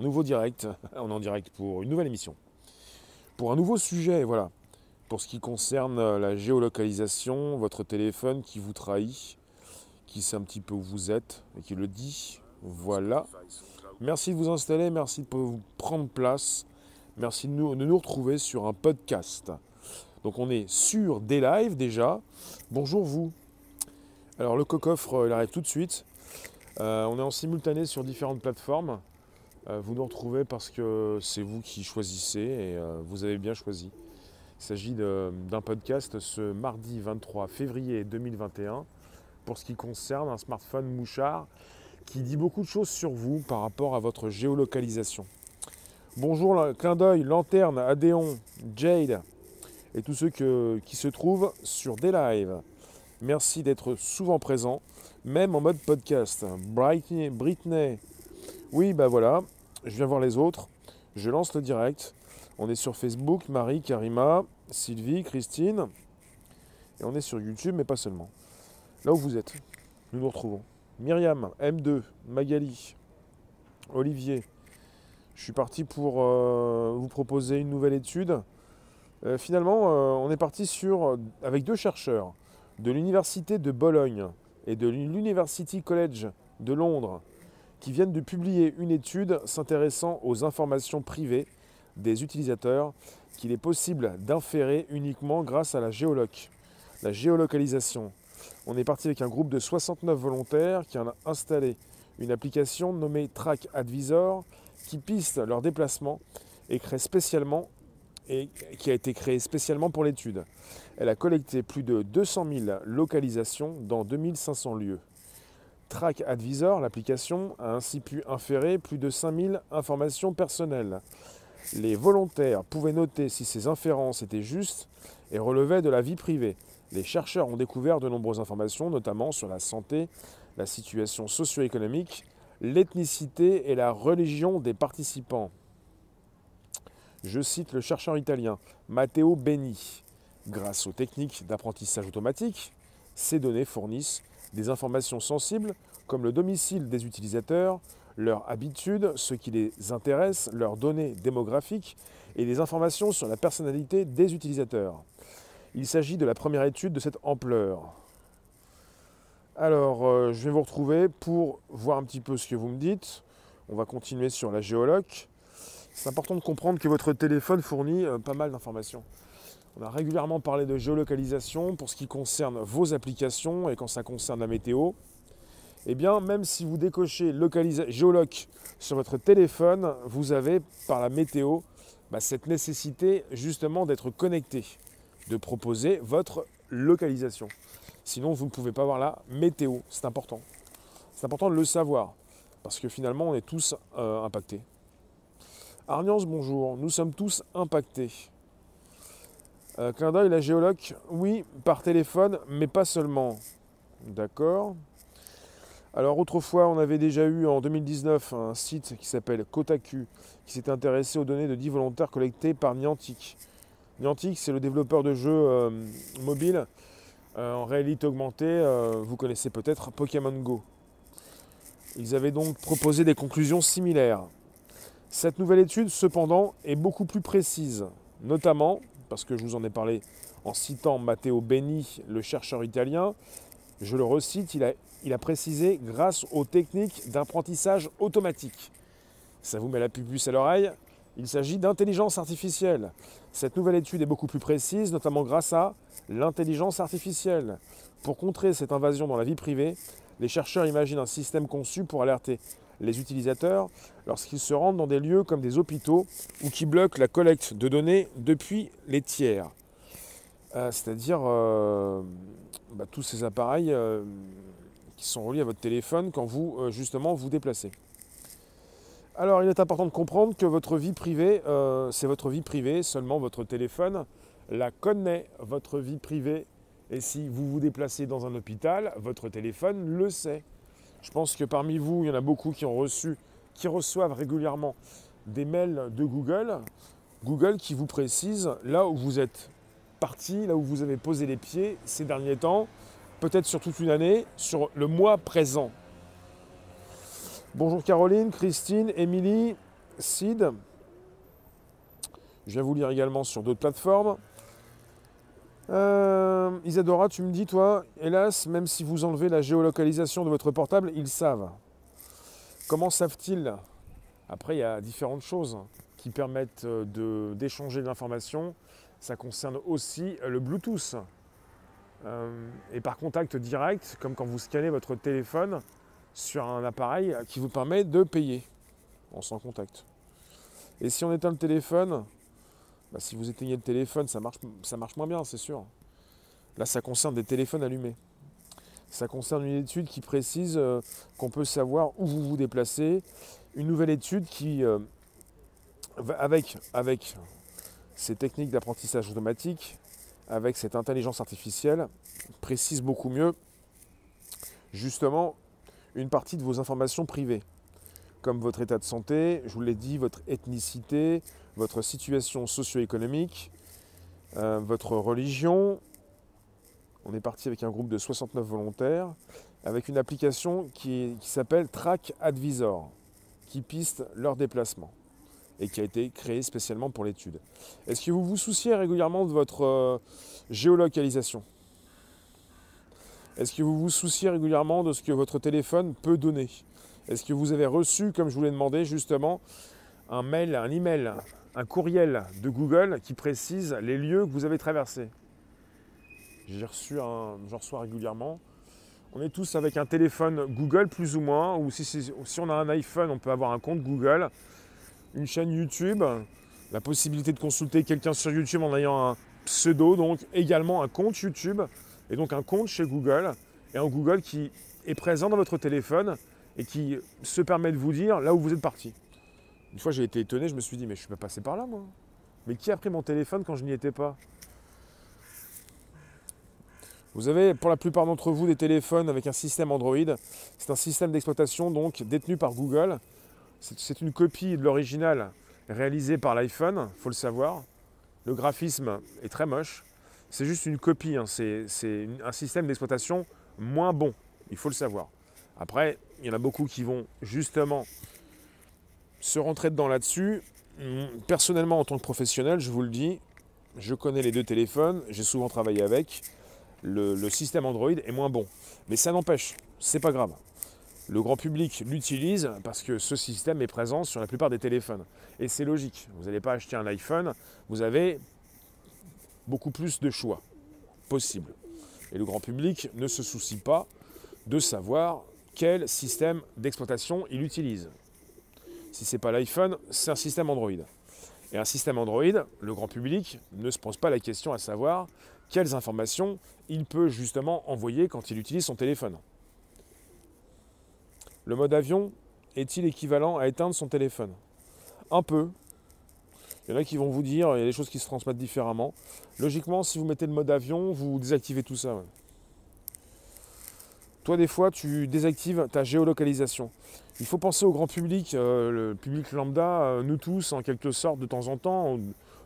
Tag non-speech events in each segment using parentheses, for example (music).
nouveau direct. (laughs) On est en direct pour une nouvelle émission. Pour un nouveau sujet, voilà. Pour ce qui concerne la géolocalisation, votre téléphone qui vous trahit, qui sait un petit peu où vous êtes et qui le dit. Voilà. Merci de vous installer, merci de vous prendre place. Merci de nous, retrouver sur un podcast. Donc on est sur des lives déjà. Bonjour vous. Alors le cocoffre, il arrive tout de suite. Euh, on est en simultané sur différentes plateformes. Euh, vous nous retrouvez parce que c'est vous qui choisissez et euh, vous avez bien choisi. Il s'agit d'un podcast ce mardi 23 février 2021 pour ce qui concerne un smartphone mouchard qui dit beaucoup de choses sur vous par rapport à votre géolocalisation. Bonjour, clin d'œil, lanterne, Adéon, Jade et tous ceux qui se trouvent sur des lives. Merci d'être souvent présent même en mode podcast. Britney, Britney. Oui, bah voilà, je viens voir les autres. Je lance le direct. On est sur Facebook, Marie, Karima, Sylvie, Christine. Et on est sur YouTube, mais pas seulement. Là où vous êtes, nous nous retrouvons. Myriam, M2, Magali, Olivier. Je suis parti pour euh, vous proposer une nouvelle étude. Euh, finalement, euh, on est parti sur, avec deux chercheurs de l'Université de Bologne et de l'University College de Londres qui viennent de publier une étude s'intéressant aux informations privées des utilisateurs qu'il est possible d'inférer uniquement grâce à la géoloc, la géolocalisation. On est parti avec un groupe de 69 volontaires qui ont installé une application nommée Track Advisor qui piste leur déplacement et crée spécialement et qui a été créée spécialement pour l'étude. Elle a collecté plus de 200 000 localisations dans 2500 lieux. Track Advisor, l'application, a ainsi pu inférer plus de 5000 informations personnelles. Les volontaires pouvaient noter si ces inférences étaient justes et relevaient de la vie privée. Les chercheurs ont découvert de nombreuses informations, notamment sur la santé, la situation socio-économique, l'ethnicité et la religion des participants. Je cite le chercheur italien Matteo Beni. Grâce aux techniques d'apprentissage automatique, ces données fournissent des informations sensibles comme le domicile des utilisateurs, leurs habitudes, ce qui les intéresse, leurs données démographiques et des informations sur la personnalité des utilisateurs. Il s'agit de la première étude de cette ampleur. Alors, euh, je vais vous retrouver pour voir un petit peu ce que vous me dites. On va continuer sur la géoloc. C'est important de comprendre que votre téléphone fournit euh, pas mal d'informations. On a régulièrement parlé de géolocalisation pour ce qui concerne vos applications et quand ça concerne la météo. Eh bien, même si vous décochez géoloc sur votre téléphone, vous avez par la météo bah, cette nécessité justement d'être connecté, de proposer votre localisation. Sinon, vous ne pouvez pas voir la météo. C'est important. C'est important de le savoir parce que finalement, on est tous euh, impactés. Arniance, bonjour. Nous sommes tous impactés. Euh, clin d'œil, la géoloc, oui, par téléphone, mais pas seulement. D'accord. Alors autrefois, on avait déjà eu en 2019 un site qui s'appelle Kotaku, qui s'est intéressé aux données de 10 volontaires collectées par Niantic. Niantic, c'est le développeur de jeux euh, mobiles euh, en réalité augmentée. vous connaissez peut-être Pokémon Go. Ils avaient donc proposé des conclusions similaires. Cette nouvelle étude, cependant, est beaucoup plus précise, notamment, parce que je vous en ai parlé en citant Matteo Beni, le chercheur italien, je le recite, il a, précisé grâce aux techniques d'apprentissage automatique. Ça vous met la puce à l'oreille, il s'agit d'intelligence artificielle. Cette nouvelle étude est beaucoup plus précise, notamment grâce à l'intelligence artificielle. Pour contrer cette invasion dans la vie privée, les chercheurs imaginent un système conçu pour alerter les utilisateurs lorsqu'ils se rendent dans des lieux comme des hôpitaux ou qui bloquent la collecte de données depuis les tiers. Euh, c'est-à-dire euh, bah, tous ces appareils euh, qui sont reliés à votre téléphone quand vous justement vous déplacez. Alors il est important de comprendre que votre vie privée, c'est votre vie privée, seulement votre téléphone la connaît, votre vie privée. Et si vous vous déplacez dans un hôpital, votre téléphone le sait. Je pense que parmi vous, il y en a beaucoup qui ont reçu, qui reçoivent régulièrement des mails de Google. Google qui vous précise là où vous êtes là où vous avez posé les pieds ces derniers temps, peut-être sur toute une année, sur le mois présent. Bonjour Caroline, Christine, Émilie, Seed. Je viens vous lire également sur d'autres plateformes. Euh, Isadora, tu me dis, toi, hélas, même si vous enlevez la géolocalisation de votre portable, ils savent. Comment savent-ils? Après, il y a différentes choses qui permettent euh, d'échanger de, l'information. Ça concerne aussi le Bluetooth. Euh, et par contact direct, comme quand vous scannez votre téléphone sur un appareil qui vous permet de payer en sans contact. Et si on éteint le téléphone, bah, si vous éteignez le téléphone, ça marche, ça marche moins bien, c'est sûr. Là, ça concerne des téléphones allumés. Ça concerne une étude qui précise euh, qu'on peut savoir où vous vous déplacez. Une nouvelle étude qui, euh, avec, avec ces techniques d'apprentissage automatique, avec cette intelligence artificielle, précise beaucoup mieux justement une partie de vos informations privées, comme votre état de santé, je vous l'ai dit, votre ethnicité, votre situation socio-économique, euh, votre religion. On est parti avec un groupe de 69 volontaires, avec une application qui, s'appelle Track Advisor, qui piste leur déplacement et qui a été créée spécialement pour l'étude. Est-ce que vous vous souciez régulièrement de votre euh, géolocalisation? Est-ce que vous vous souciez régulièrement de ce que votre téléphone peut donner? Est-ce que vous avez reçu, comme je vous l'ai demandé justement, un mail, un email un courriel de Google qui précise les lieux que vous avez traversés? J'ai reçu un, j'en reçois régulièrement. On est tous avec un téléphone Google plus ou moins, ou si, on a un iPhone, on peut avoir un compte Google, une chaîne YouTube, la possibilité de consulter quelqu'un sur YouTube en ayant un pseudo, donc également un compte YouTube, et donc un compte chez Google, et un Google qui est présent dans votre téléphone et qui se permet de vous dire là où vous êtes parti. Une fois, j'ai été étonné, je me suis dit, mais je suis pas passé par là, moi. Mais qui a pris mon téléphone quand je n'y étais pas? Vous avez, pour la plupart d'entre vous, des téléphones avec un système Android. C'est un système d'exploitation, donc, détenu par Google. C'est une copie de l'original réalisé par l'iPhone, il faut le savoir. Le graphisme est très moche. C'est juste une copie, hein. c'est un système d'exploitation moins bon, il faut le savoir. Après, il y en a beaucoup qui vont justement se rentrer dedans là-dessus, personnellement en tant que professionnel, je vous le dis, je connais les deux téléphones, j'ai souvent travaillé avec. Le, système Android est moins bon. Mais ça n'empêche, c'est pas grave. Le grand public l'utilise parce que ce système est présent sur la plupart des téléphones. Et c'est logique. Vous n'allez pas acheter un iPhone, vous avez beaucoup plus de choix possibles. Et le grand public ne se soucie pas de savoir quel système d'exploitation il utilise. Si ce n'est pas l'iPhone, c'est un système Android. Et un système Android, le grand public ne se pose pas la question à savoir quelles informations il peut justement envoyer quand il utilise son téléphone. Le mode avion est-il équivalent à éteindre son téléphone? Un peu. Il y en a qui vont vous dire, il y a des choses qui se transmettent différemment. Logiquement, si vous mettez le mode avion, vous désactivez tout ça. Toi, des fois, tu désactives ta géolocalisation. Il faut penser au grand public, euh, le public lambda, euh, nous tous, en quelque sorte, de temps en temps,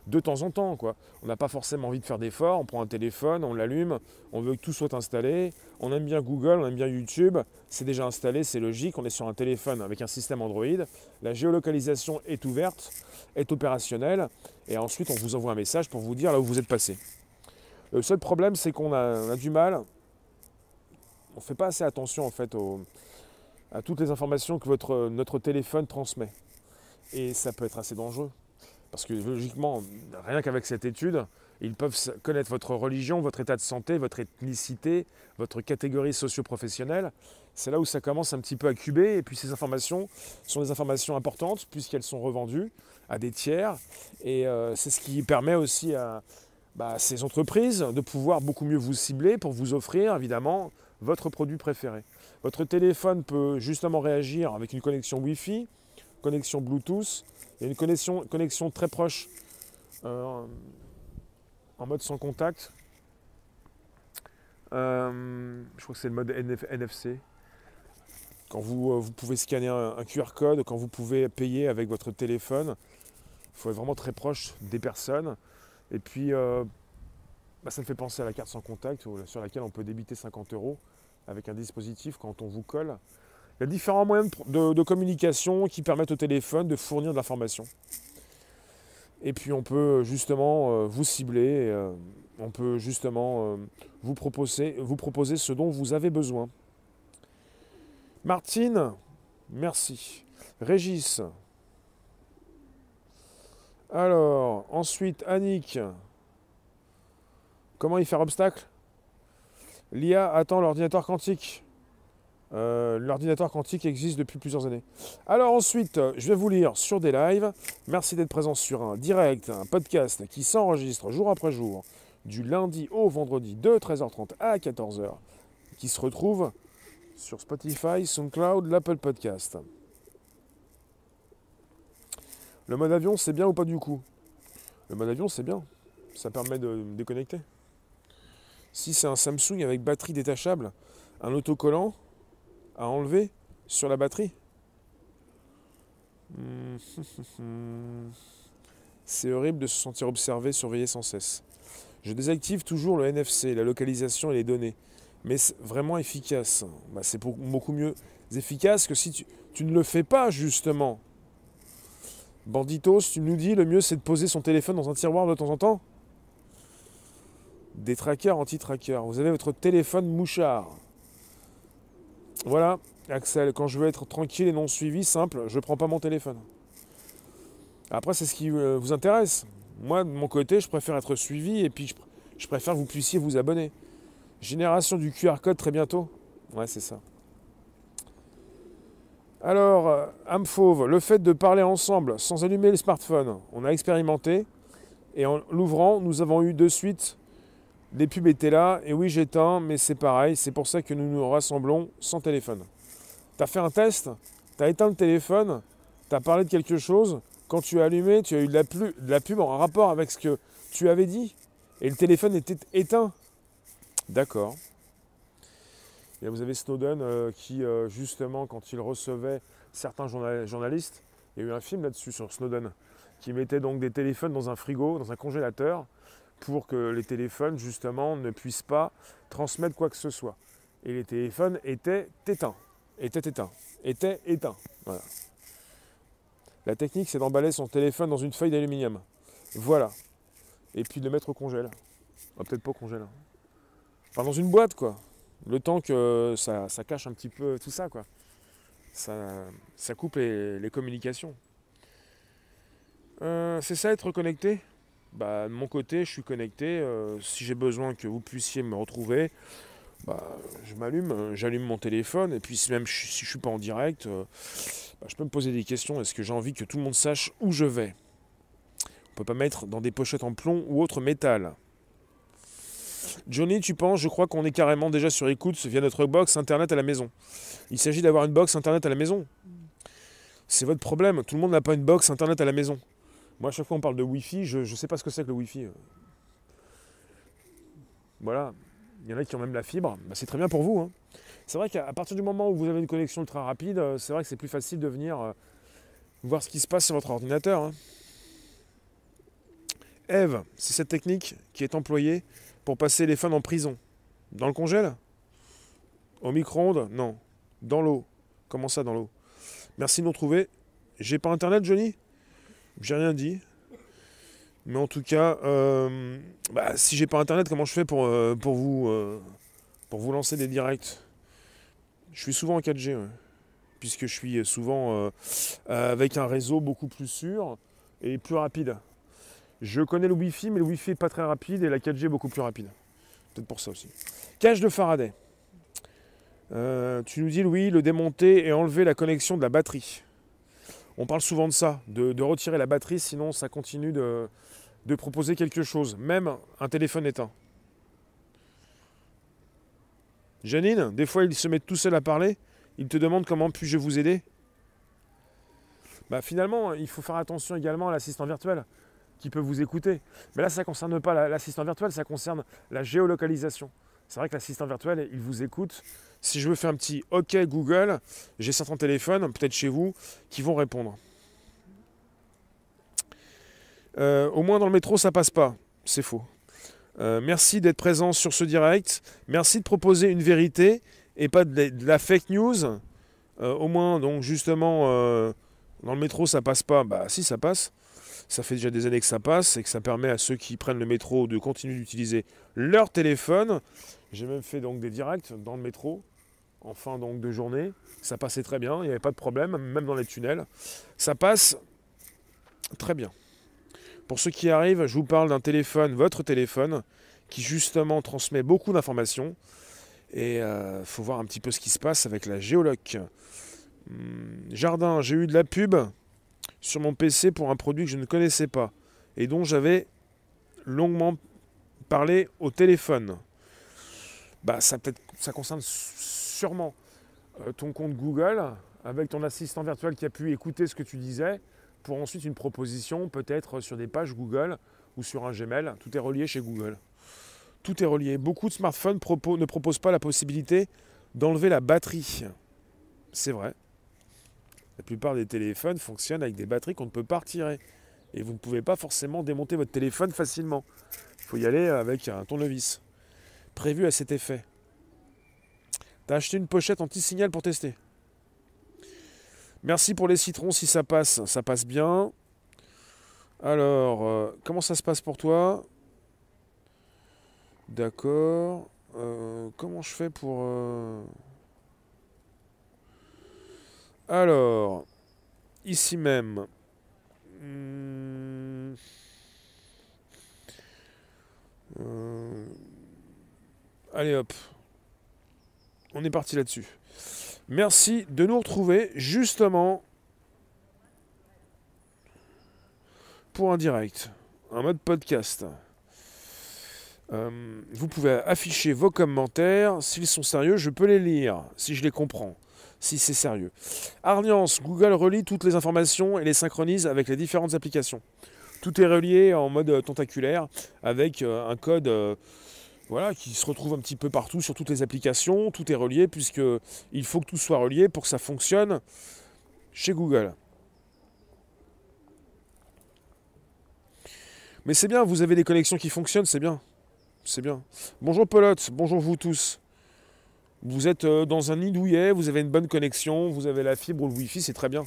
de temps en temps. Quoi. On n'a pas forcément envie de faire d'efforts, on prend un téléphone, on l'allume, on veut que tout soit installé. On aime bien Google, on aime bien YouTube, c'est déjà installé, c'est logique, on est sur un téléphone avec un système Android. La géolocalisation est ouverte, est opérationnelle, et ensuite on vous envoie un message pour vous dire là où vous êtes passé. Le seul problème, c'est qu'on a du mal on ne fait pas assez attention en fait à toutes les informations que notre téléphone transmet. Et ça peut être assez dangereux. Parce que logiquement, rien qu'avec cette étude, ils peuvent connaître votre religion, votre état de santé, votre ethnicité, votre catégorie socio-professionnelle. C'est là où ça commence un petit peu à cuber. Et puis ces informations sont des informations importantes puisqu'elles sont revendues à des tiers. Et euh, c'est ce qui permet aussi à bah, ces entreprises de pouvoir beaucoup mieux vous cibler pour vous offrir évidemment votre produit préféré. Votre téléphone peut justement réagir avec une connexion Wi-Fi, connexion Bluetooth et une connexion, très proche euh, en mode sans contact. Euh, je crois que c'est le mode NFC. Quand vous, euh, vous pouvez scanner un, QR code, quand vous pouvez payer avec votre téléphone, il faut être vraiment très proche des personnes. Et puis, bah, ça me fait penser à la carte sans contact sur laquelle on peut débiter 50 euros avec un dispositif quand on vous colle. Il y a différents moyens de, communication qui permettent au téléphone de fournir de l'information. Et puis on peut justement euh, vous cibler, euh, on peut justement euh, vous, proposer, vous proposer ce dont vous avez besoin. Martine, merci. Régis. Alors, ensuite, Annick. Comment y faire obstacle? L'IA attend l'ordinateur quantique. Euh, l'ordinateur quantique existe depuis plusieurs années. Alors ensuite, je vais vous lire sur des lives. Merci d'être présent sur un direct, un podcast qui s'enregistre jour après jour, du lundi au vendredi de 13h30 à 14h, qui se retrouve sur Spotify, SoundCloud, l'Apple Podcast. Le mode avion, c'est bien ou pas du coup? Le mode avion, c'est bien. Ça permet de me déconnecter. Si c'est un Samsung avec batterie détachable, un autocollant, à enlever sur la batterie. (laughs) C'est horrible de se sentir observé, surveillé sans cesse. Je désactive toujours le NFC, la localisation et les données. Mais vraiment efficace. Bah, c'est beaucoup mieux efficace que si tu, tu, ne le fais pas, justement. Banditos, tu nous dis, le mieux c'est de poser son téléphone dans un tiroir de temps en temps Des trackers anti-trackers. Vous avez votre téléphone mouchard. Voilà, Axel, quand je veux être tranquille et non suivi, simple, je ne prends pas mon téléphone. Après, c'est ce qui euh, vous intéresse. Moi, de mon côté, je préfère être suivi et puis je, préfère que vous puissiez vous abonner. Génération du QR code très bientôt. Ouais, c'est ça. Alors, euh, Amfauve, le fait de parler ensemble sans allumer le smartphone, on a expérimenté. Et en l'ouvrant, nous avons eu de suite les pubs étaient là, et oui j'éteins, mais c'est pareil, c'est pour ça que nous nous rassemblons sans téléphone. Tu as fait un test, tu as éteint le téléphone, tu as parlé de quelque chose, quand tu as allumé, tu as eu de la, de la pub en rapport avec ce que tu avais dit, et le téléphone était éteint. D'accord. Et vous avez Snowden euh, qui, euh, justement, quand il recevait certains journalistes, il y a eu un film là-dessus sur Snowden, qui mettait donc des téléphones dans un frigo, dans un congélateur, pour que les téléphones, justement, ne puissent pas transmettre quoi que ce soit. Et les téléphones étaient éteints, étaient éteints, étaient éteints. Voilà. La technique, c'est d'emballer son téléphone dans une feuille d'aluminium. Voilà. Et puis de le mettre au congèle. Ah, peut-être pas au congèle. Hein. Enfin, dans une boîte, quoi. Le temps que ça, cache un petit peu tout ça, quoi. Ça, coupe les, communications. Euh, c'est ça, être connecté? Bah, de mon côté, je suis connecté. Euh, si j'ai besoin que vous puissiez me retrouver, bah, je m'allume, euh, j'allume mon téléphone. Et puis, même si je ne suis pas en direct, euh, bah, je peux me poser des questions. Est-ce que j'ai envie que tout le monde sache où je vais? On ne peut pas mettre dans des pochettes en plomb ou autre métal. Johnny, tu penses, je crois qu'on est carrément déjà sur écoute via notre box internet à la maison. Il s'agit d'avoir une box internet à la maison. C'est votre problème. Tout le monde n'a pas une box internet à la maison. Moi, à chaque fois on parle de Wi-Fi, je ne sais pas ce que c'est que le Wi-Fi. Voilà. Il y en a qui ont même la fibre. Bah, c'est très bien pour vous. Hein. C'est vrai qu'à partir du moment où vous avez une connexion ultra rapide, euh, c'est vrai que c'est plus facile de venir euh, voir ce qui se passe sur votre ordinateur. Hein. Eve, c'est cette technique qui est employée pour passer les fans en prison. Dans le congèle? Au micro-ondes? Non. Dans l'eau. Comment ça dans l'eau? Merci de nous retrouver. J'ai pas internet, Johnny? J'ai rien dit. Mais en tout cas, euh, bah, si j'ai pas internet, comment je fais pour, euh, pour, vous, euh, pour vous lancer des directs? Je suis souvent en 4G, puisque je suis souvent avec un réseau beaucoup plus sûr et plus rapide. Je connais le Wi-Fi, mais le Wi-Fi n'est pas très rapide et la 4G est beaucoup plus rapide. Peut-être pour ça aussi. Cage de Faraday. tu nous dis, Louis, le démonter et enlever la connexion de la batterie. On parle souvent de ça, de, retirer la batterie, sinon ça continue de, proposer quelque chose, même un téléphone éteint. Janine, des fois il se met tout seul à parler, il te demande comment puis-je vous aider bah, Finalement, il faut faire attention également à l'assistant virtuel qui peut vous écouter. Mais là, ça ne concerne pas l'assistant virtuel, ça concerne la géolocalisation. C'est vrai que l'assistant virtuel, il vous écoute si je veux faire un petit OK Google, j'ai certains téléphones, peut-être chez vous, qui vont répondre. Euh, au moins dans le métro, ça passe pas. C'est faux. Euh, merci d'être présent sur ce direct. Merci de proposer une vérité et pas de, la fake news Euh, au moins, donc justement, dans le métro, ça passe pas. Bah si, ça passe. Ça fait déjà des années que ça passe et que ça permet à ceux qui prennent le métro de continuer d'utiliser leur téléphone. J'ai même fait donc des directs dans le métro en fin donc, de journée. Ça passait très bien, il n'y avait pas de problème, même dans les tunnels. Ça passe très bien. Pour ceux qui arrivent, je vous parle d'un téléphone, votre téléphone, qui justement transmet beaucoup d'informations. Et il euh, faut voir un petit peu ce qui se passe avec la géoloc. Hum, jardin, j'ai eu de la pub sur mon PC pour un produit que je ne connaissais pas et dont j'avais longuement parlé au téléphone. Bah, ça, peut ça concerne sûrement euh, ton compte Google avec ton assistant virtuel qui a pu écouter ce que tu disais pour ensuite une proposition peut-être sur des pages Google ou sur un Gmail. Tout est relié chez Google. Tout est relié. Beaucoup de smartphones ne proposent pas la possibilité d'enlever la batterie. C'est vrai. La plupart des téléphones fonctionnent avec des batteries qu'on ne peut pas retirer. Et vous ne pouvez pas forcément démonter votre téléphone facilement. Il faut y aller avec un tournevis prévu à cet effet. T'as acheté une pochette anti-signal pour tester. Merci pour les citrons si ça passe. Ça passe bien. Alors, euh, comment ça se passe pour toi? D'accord. Euh, comment je fais pour... Euh, alors, ici même. Hmm. Allez hop. On est parti là-dessus. Merci de nous retrouver justement pour un direct, un mode podcast. Euh, vous pouvez afficher vos commentaires. S'ils sont sérieux, je peux les lire, si je les comprends, si c'est sérieux. Arniance, Google relie toutes les informations et les synchronise avec les différentes applications. Tout est relié en mode tentaculaire avec euh, un code euh, voilà, qui se retrouve un petit peu partout sur toutes les applications. Tout est relié puisque il faut que tout soit relié pour que ça fonctionne chez Google. Mais c'est bien, vous avez des connexions qui fonctionnent, c'est bien. C'est bien. Bonjour Pelote, bonjour vous tous. Vous êtes euh, dans un nid douillet, vous avez une bonne connexion, vous avez la fibre ou le Wi-Fi, c'est très bien.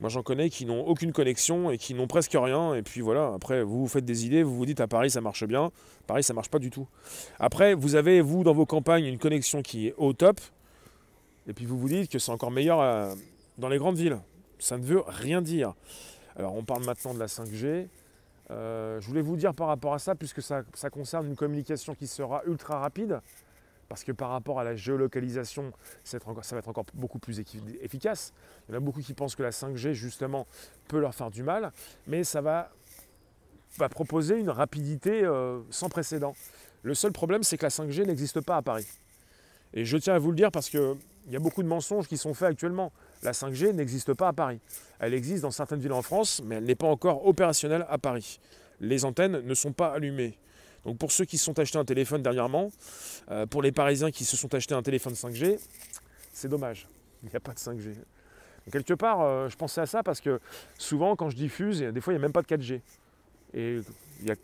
Moi, j'en connais qui n'ont aucune connexion et qui n'ont presque rien. Et puis voilà, après, vous vous faites des idées, vous vous dites à Paris, ça marche bien. Paris, ça marche pas du tout. Après, vous avez, vous, dans vos campagnes, une connexion qui est au top. Et puis vous vous dites que c'est encore meilleur euh, dans les grandes villes. Ça ne veut rien dire. Alors, on parle maintenant de la 5G. Euh, je voulais vous dire par rapport à ça, puisque ça concerne une communication qui sera ultra rapide parce que par rapport à la géolocalisation, ça va être encore, beaucoup plus efficace. Il y en a beaucoup qui pensent que la 5G, justement, peut leur faire du mal, mais ça va, proposer une rapidité euh, sans précédent. Le seul problème, c'est que la 5G n'existe pas à Paris. Et je tiens à vous le dire parce qu'il y a beaucoup de mensonges qui sont faits actuellement. La 5G n'existe pas à Paris. Elle existe dans certaines villes en France, mais elle n'est pas encore opérationnelle à Paris. Les antennes ne sont pas allumées. Donc pour ceux qui se sont achetés un téléphone dernièrement, euh, pour les Parisiens qui se sont achetés un téléphone 5G, c'est dommage. Il n'y a pas de 5G. quelque part, euh, je pensais à ça parce que souvent quand je diffuse, des fois il n'y a même pas de 4G. Et il y a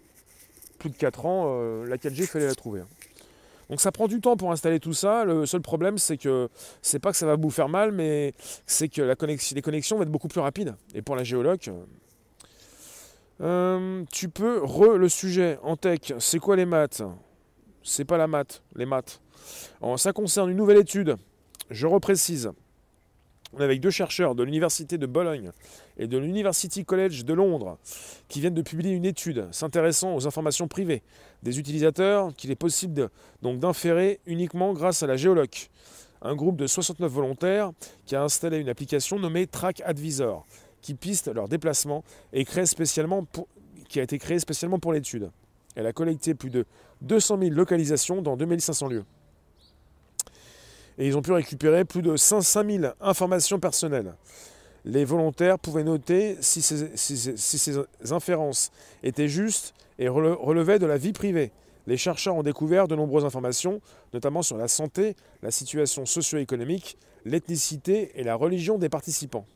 plus de 4 ans, euh, la 4G, il fallait la trouver. Hein. Donc ça prend du temps pour installer tout ça. Le seul problème, c'est que c'est pas que ça va vous faire mal, mais c'est que les connexions vont être beaucoup plus rapides. Et pour la géoloc, euh, tu peux re le sujet en tech. C'est quoi les maths? C'est pas la maths, les maths. ça concerne une nouvelle étude. Je reprécise. On est avec deux chercheurs de l'Université de Bologne et de l'University College de Londres qui viennent de publier une étude s'intéressant aux informations privées des utilisateurs qu'il est possible donc d'inférer uniquement grâce à la géoloc. Un groupe de 69 volontaires qui a installé une application nommée Track Advisor qui piste leur déplacement et spécialement qui a été créée spécialement pour l'étude. Elle a collecté plus de 200 000 localisations dans 2500 lieux. Et ils ont pu récupérer plus de 500 000 informations personnelles. Les volontaires pouvaient noter si ces inférences étaient justes et relevaient de la vie privée. Les chercheurs ont découvert de nombreuses informations, notamment sur la santé, la situation socio-économique, l'ethnicité et la religion des participants.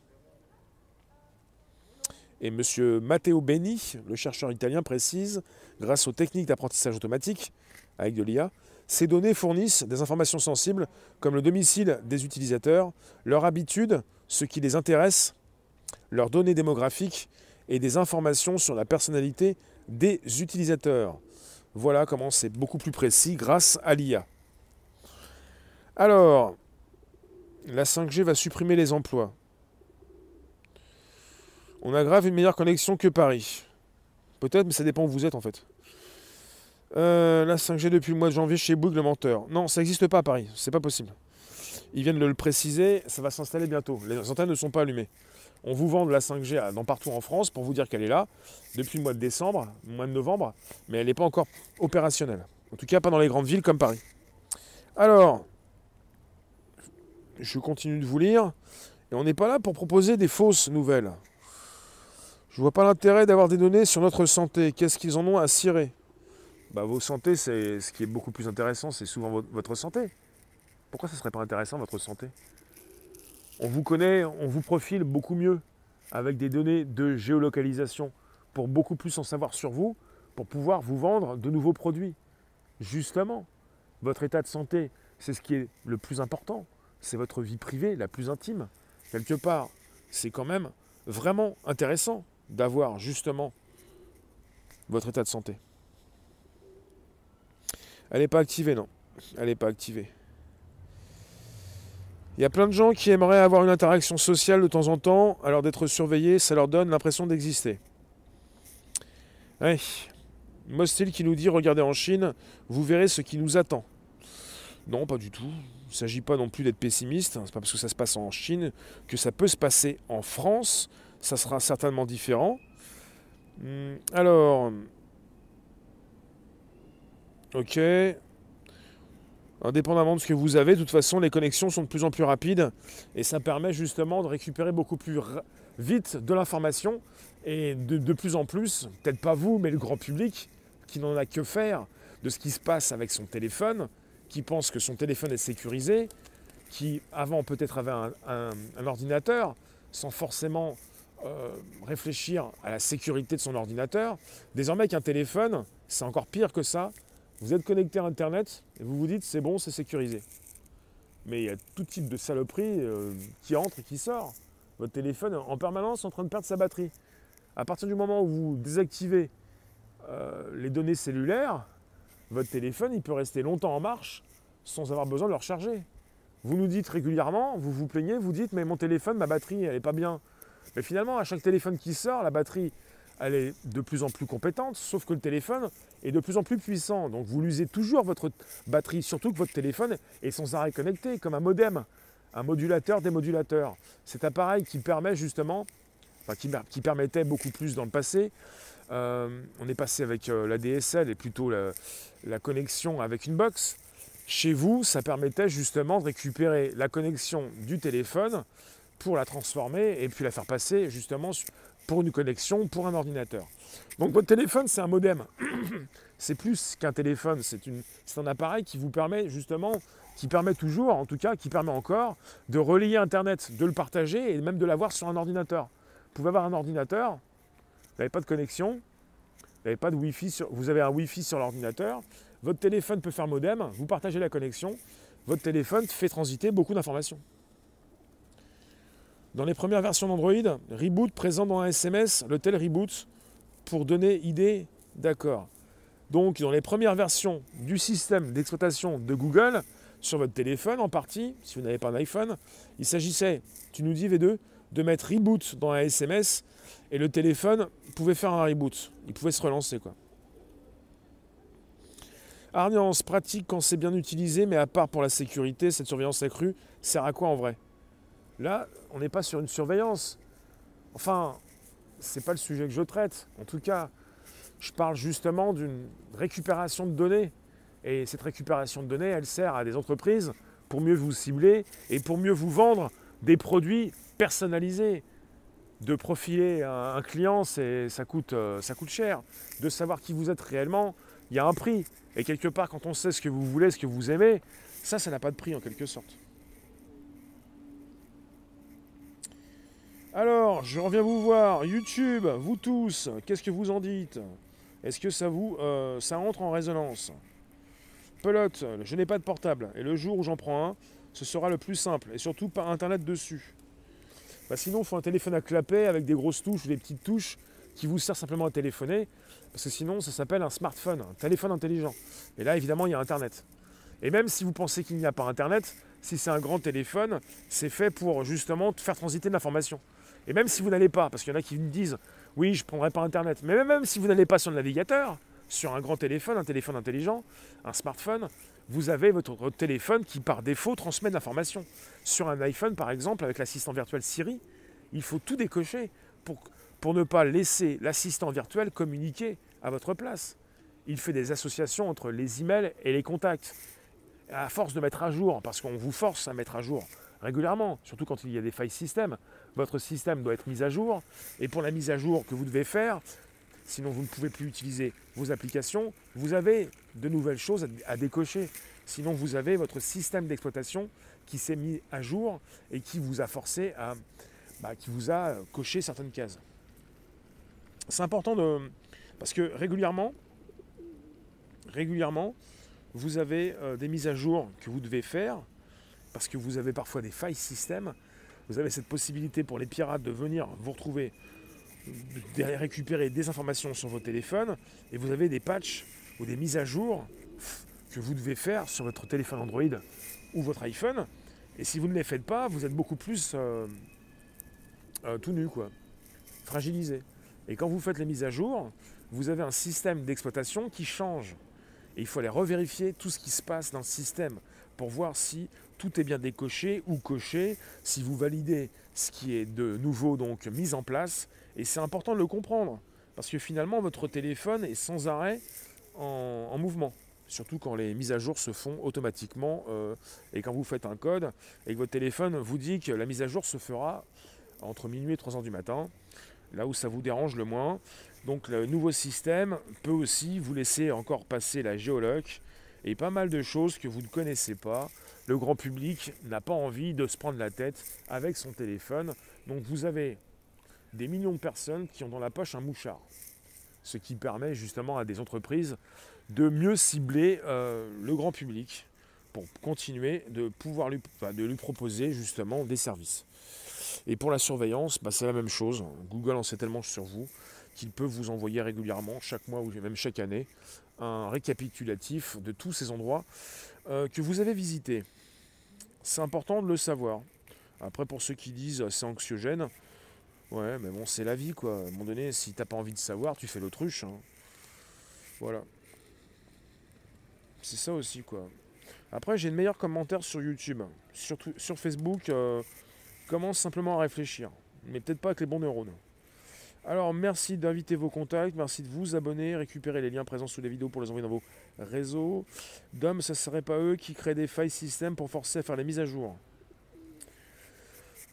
Et M. Matteo Beni, le chercheur italien, précise, grâce aux techniques d'apprentissage automatique, avec de l'IA, Ces données fournissent des informations sensibles comme le domicile des utilisateurs, leurs habitudes, ce qui les intéresse, leurs données démographiques et des informations sur la personnalité des utilisateurs. Voilà comment c'est beaucoup plus précis grâce à l'IA. Alors, la 5G va supprimer les emplois. On aggrave une meilleure connexion que Paris. Peut-être, mais ça dépend où vous êtes en fait. Euh, la 5G depuis le mois de janvier chez Bouygues, le menteur. Non, ça n'existe pas à Paris, c'est pas possible. Ils viennent de le préciser, ça va s'installer bientôt. Les antennes ne sont pas allumées. On vous vend la 5G dans partout en France pour vous dire qu'elle est là depuis le mois de décembre, le mois de novembre, mais elle n'est pas encore opérationnelle. En tout cas, pas dans les grandes villes comme Paris. Alors, je continue de vous lire. Et on n'est pas là pour proposer des fausses nouvelles. Je ne vois pas l'intérêt d'avoir des données sur notre santé. Qu'est-ce qu'ils en ont à cirer? Bah, Vos santé, c'est ce qui est beaucoup plus intéressant, c'est souvent votre santé. Pourquoi ça ne serait pas intéressant, votre santé? On vous connaît, on vous profile beaucoup mieux avec des données de géolocalisation pour beaucoup plus en savoir sur vous, pour pouvoir vous vendre de nouveaux produits. Justement, votre état de santé, c'est ce qui est le plus important c'est votre vie privée la plus intime. Quelque part, c'est quand même vraiment intéressant d'avoir justement votre état de santé. Elle n'est pas activée, non. Elle n'est pas activée. Il y a plein de gens qui aimeraient avoir une interaction sociale de temps en temps, alors d'être surveillés, ça leur donne l'impression d'exister. Ouais. Mostil qui nous dit regardez en Chine, vous verrez ce qui nous attend. Non, pas du tout. Il ne s'agit pas non plus d'être pessimiste. Ce n'est pas parce que ça se passe en Chine que ça peut se passer en France. Ça sera certainement différent. Hmm, alors, ok. Indépendamment de ce que vous avez, de toute façon, les connexions sont de plus en plus rapides et ça permet justement de récupérer beaucoup plus vite de l'information et de, de, plus en plus, peut-être pas vous, mais le grand public qui n'en a que faire de ce qui se passe avec son téléphone, qui pense que son téléphone est sécurisé, qui avant peut-être avait un, ordinateur, sans forcément euh, réfléchir à la sécurité de son ordinateur. Désormais qu'un téléphone, c'est encore pire que ça. Vous êtes connecté à Internet et vous vous dites c'est bon, c'est sécurisé. Mais il y a tout type de saloperie euh, qui entre et qui sort. Votre téléphone en permanence en train de perdre sa batterie. À partir du moment où vous désactivez euh, les données cellulaires, votre téléphone, il peut rester longtemps en marche sans avoir besoin de le recharger. Vous nous dites régulièrement, vous vous plaignez, vous dites, mais mon téléphone, ma batterie, elle n'est pas bien. Mais finalement, à chaque téléphone qui sort, la batterie, elle est de plus en plus compétente, sauf que le téléphone est de plus en plus puissant. Donc vous l'usez toujours votre batterie, surtout que votre téléphone est sans arrêt connecté, comme un modem, un modulateur, démodulateur. Cet appareil qui permet justement, enfin qui permettait beaucoup plus dans le passé, euh, on est passé avec euh, la DSL et plutôt la, connexion avec une box. Chez vous, ça permettait justement de récupérer la connexion du téléphone pour la transformer et puis la faire passer justement pour une connexion pour un ordinateur. Donc votre téléphone, c'est un modem. (clears throat) c'est plus qu'un téléphone, c'est un appareil qui vous permet justement, qui permet toujours, en tout cas, qui permet encore de relier Internet, de le partager et même de l'avoir sur un ordinateur. Vous pouvez avoir un ordinateur, vous n'avez pas de connexion, vous pas de sur, vous avez un Wi-Fi sur l'ordinateur, votre téléphone peut faire modem, vous partagez la connexion, votre téléphone fait transiter beaucoup d'informations. Dans les premières versions d'Android, Reboot présent dans un SMS le tel Reboot pour donner idée d'accord. Donc dans les premières versions du système d'exploitation de Google, sur votre téléphone en partie, si vous n'avez pas un iPhone, il s'agissait, tu nous dis V2, de mettre reboot dans un SMS et le téléphone pouvait faire un reboot. Il pouvait se relancer quoi. Arniance, pratique quand c'est bien utilisé, mais à part pour la sécurité, cette surveillance accrue sert à quoi en vrai? Là, on n'est pas sur une surveillance. Enfin, c'est pas le sujet que je traite. En tout cas, je parle justement d'une récupération de données. Et cette récupération de données, elle sert à des entreprises pour mieux vous cibler et pour mieux vous vendre des produits personnalisés. De profiler un, client, ça coûte, euh, ça coûte cher. De savoir qui vous êtes réellement, il y a un prix. Et quelque part, quand on sait ce que vous voulez, ce que vous aimez, ça, ça n'a pas de prix en quelque sorte. Alors, je reviens vous voir. YouTube, vous tous, qu'est-ce que vous en dites? Est-ce que ça vous, euh, ça entre en résonance? Pelote, je n'ai pas de portable. Et le jour où j'en prends un, ce sera le plus simple. Et surtout pas Internet dessus. Bah sinon, il faut un téléphone à clapet avec des grosses touches ou des petites touches qui vous sert simplement à téléphoner. Parce que sinon, ça s'appelle un smartphone, un téléphone intelligent. Et là, évidemment, il y a Internet. Et même si vous pensez qu'il n'y a pas Internet, si c'est un grand téléphone, c'est fait pour justement faire transiter de l'information. Et même si vous n'allez pas, parce qu'il y en a qui me disent oui, je ne prendrai pas Internet, mais même si vous n'allez pas sur le navigateur, sur un grand téléphone, un téléphone intelligent, un smartphone, vous avez votre téléphone qui par défaut transmet de l'information. Sur un iPhone par exemple, avec l'assistant virtuel Siri, il faut tout décocher pour, pour ne pas laisser l'assistant virtuel communiquer à votre place. Il fait des associations entre les emails et les contacts. À force de mettre à jour, parce qu'on vous force à mettre à jour régulièrement, surtout quand il y a des failles système, votre système doit être mis à jour. Et pour la mise à jour que vous devez faire, sinon vous ne pouvez plus utiliser vos applications, vous avez de nouvelles choses à décocher. Sinon vous avez votre système d'exploitation qui s'est mis à jour et qui vous a forcé à, bah, coché certaines cases. C'est important de, parce que régulièrement, régulièrement, vous avez euh, des mises à jour que vous devez faire parce que vous avez parfois des failles système. Vous avez cette possibilité pour les pirates de venir vous retrouver de récupérer des informations sur vos téléphones et vous avez des patchs ou des mises à jour que vous devez faire sur votre téléphone Android ou votre iPhone. Et si vous ne les faites pas, vous êtes beaucoup plus euh, euh, tout nu, quoi, fragilisé. Et quand vous faites les mises à jour, vous avez un système d'exploitation qui change. Et il faut aller revérifier tout ce qui se passe dans le système pour voir si tout est bien décoché ou coché, si vous validez ce qui est de nouveau donc mis en place et c'est important de le comprendre, parce que finalement, votre téléphone est sans arrêt en, mouvement. Surtout quand les mises à jour se font automatiquement euh, et quand vous faites un code et que votre téléphone vous dit que la mise à jour se fera entre minuit et 3 heures du matin, là où ça vous dérange le moins. Donc le nouveau système peut aussi vous laisser encore passer la géoloc et pas mal de choses que vous ne connaissez pas. Le grand public n'a pas envie de se prendre la tête avec son téléphone. Donc vous avez des millions de personnes qui ont dans la poche un mouchard. Ce qui permet justement à des entreprises de mieux cibler euh, le grand public pour continuer de pouvoir lui, proposer justement des services. Et pour la surveillance, bah, c'est la même chose. Google en sait tellement sur vous qu'il peut vous envoyer régulièrement, chaque mois ou même chaque année, un récapitulatif de tous ces endroits euh, que vous avez visités. C'est important de le savoir. Après, pour ceux qui disent c'est anxiogène, Ouais, mais bon, c'est la vie, quoi. À un moment donné, si t'as pas envie de savoir, tu fais l'autruche. Hein. Voilà. C'est ça aussi, quoi. Après, j'ai de meilleurs commentaires sur YouTube. Surtout sur Facebook, euh, commence simplement à réfléchir. Mais peut-être pas avec les bons neurones. Alors, merci d'inviter vos contacts, merci de vous abonner, récupérer les liens présents sous les vidéos pour les envoyer dans vos réseaux. Dom, ça serait pas eux qui créent des failles système pour forcer à faire les mises à jour?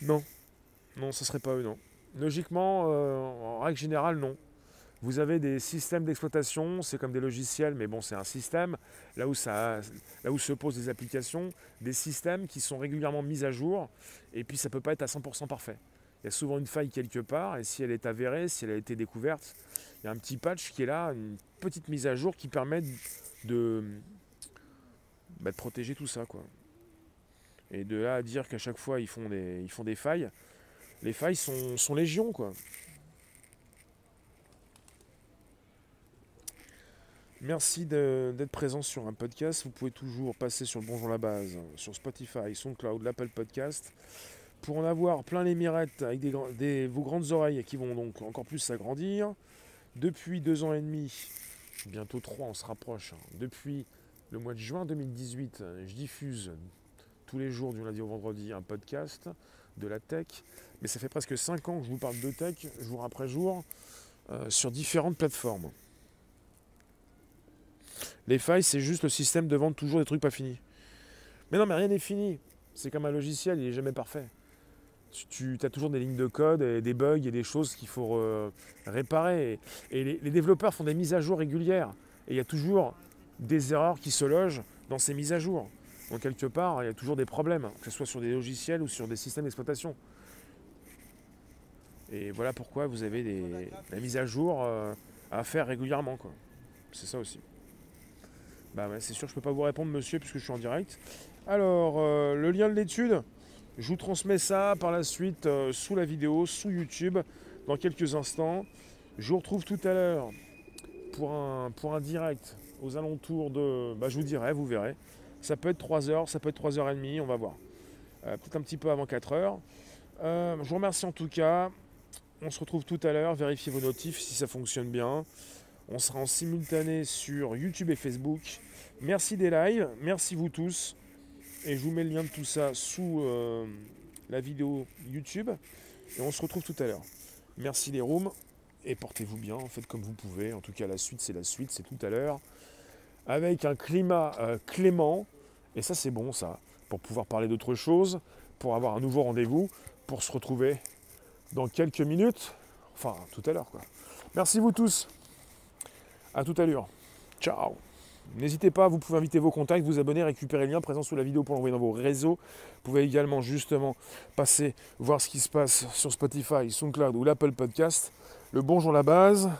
Non. Non, ce serait pas eux, non. Logiquement, euh, en règle générale, non. Vous avez des systèmes d'exploitation, c'est comme des logiciels, mais bon, c'est un système, là où, ça, là où se posent des applications, des systèmes qui sont régulièrement mis à jour, et puis ça ne peut pas être à 100% parfait. Il y a souvent une faille quelque part, et si elle est avérée, si elle a été découverte, il y a un petit patch qui est là, une petite mise à jour qui permet de, bah, protéger tout ça. Quoi. Et de là à dire qu'à chaque fois ils font des, ils font des failles, les failles sont, sont légion, quoi. Merci d'être présent sur un podcast. Vous pouvez toujours passer sur le Bonjour la Base, sur Spotify, SoundCloud, l'Apple Podcast, pour en avoir plein les mirettes avec vos grandes oreilles qui vont donc encore plus s'agrandir. Depuis deux ans et demi, bientôt trois, on se rapproche. Hein. Depuis le mois de juin 2018, je diffuse tous les jours du lundi au vendredi un podcast de la tech. Mais ça fait presque 5 ans que je vous parle de tech, jour après jour, euh, sur différentes plateformes. Les failles, c'est juste le système de vendre toujours des trucs pas finis. Mais non, mais rien n'est fini. C'est comme un logiciel, il n'est jamais parfait. Tu, as toujours des lignes de code, et des bugs et des choses qu'il faut réparer. Et, les, les, développeurs font des mises à jour régulières. Et il y a toujours des erreurs qui se logent dans ces mises à jour. Donc quelque part, il y a toujours des problèmes, que ce soit sur des logiciels ou sur des systèmes d'exploitation. Et voilà pourquoi vous avez des, la mise à jour euh, à faire régulièrement. C'est ça aussi. Bah c'est sûr, je ne peux pas vous répondre, monsieur, puisque je suis en direct. Alors, euh, le lien de l'étude, je vous transmets ça par la suite euh, sous la vidéo, sous YouTube, dans quelques instants. Je vous retrouve tout à l'heure pour un, pour direct aux alentours de. Bah, je vous dirai, vous verrez. Ça peut être 3 heures, ça peut être 3 heures et demie, on va voir. Euh, peut-être un petit peu avant 4 heures. je vous remercie en tout cas. On se retrouve tout à l'heure. Vérifiez vos notifs si ça fonctionne bien. On sera en simultané sur YouTube et Facebook. Merci des lives, merci vous tous. Et je vous mets le lien de tout ça sous euh, la vidéo YouTube. Et on se retrouve tout à l'heure. Merci les rooms. Et portez-vous bien, faites comme vous pouvez. En tout cas, la suite, c'est la suite, c'est tout à l'heure. Avec un climat euh, clément. Et ça, c'est bon, ça. Pour pouvoir parler d'autre chose, pour avoir un nouveau rendez-vous, pour se retrouver dans quelques minutes. Enfin, tout à l'heure, quoi. Merci vous tous. À toute allure. Ciao. N'hésitez pas, vous pouvez inviter vos contacts, vous abonner, récupérer le lien présent sous la vidéo pour l'envoyer dans vos réseaux. Vous pouvez également justement passer voir ce qui se passe sur Spotify, SoundCloud ou l'Apple Podcast. Le bonjour la base,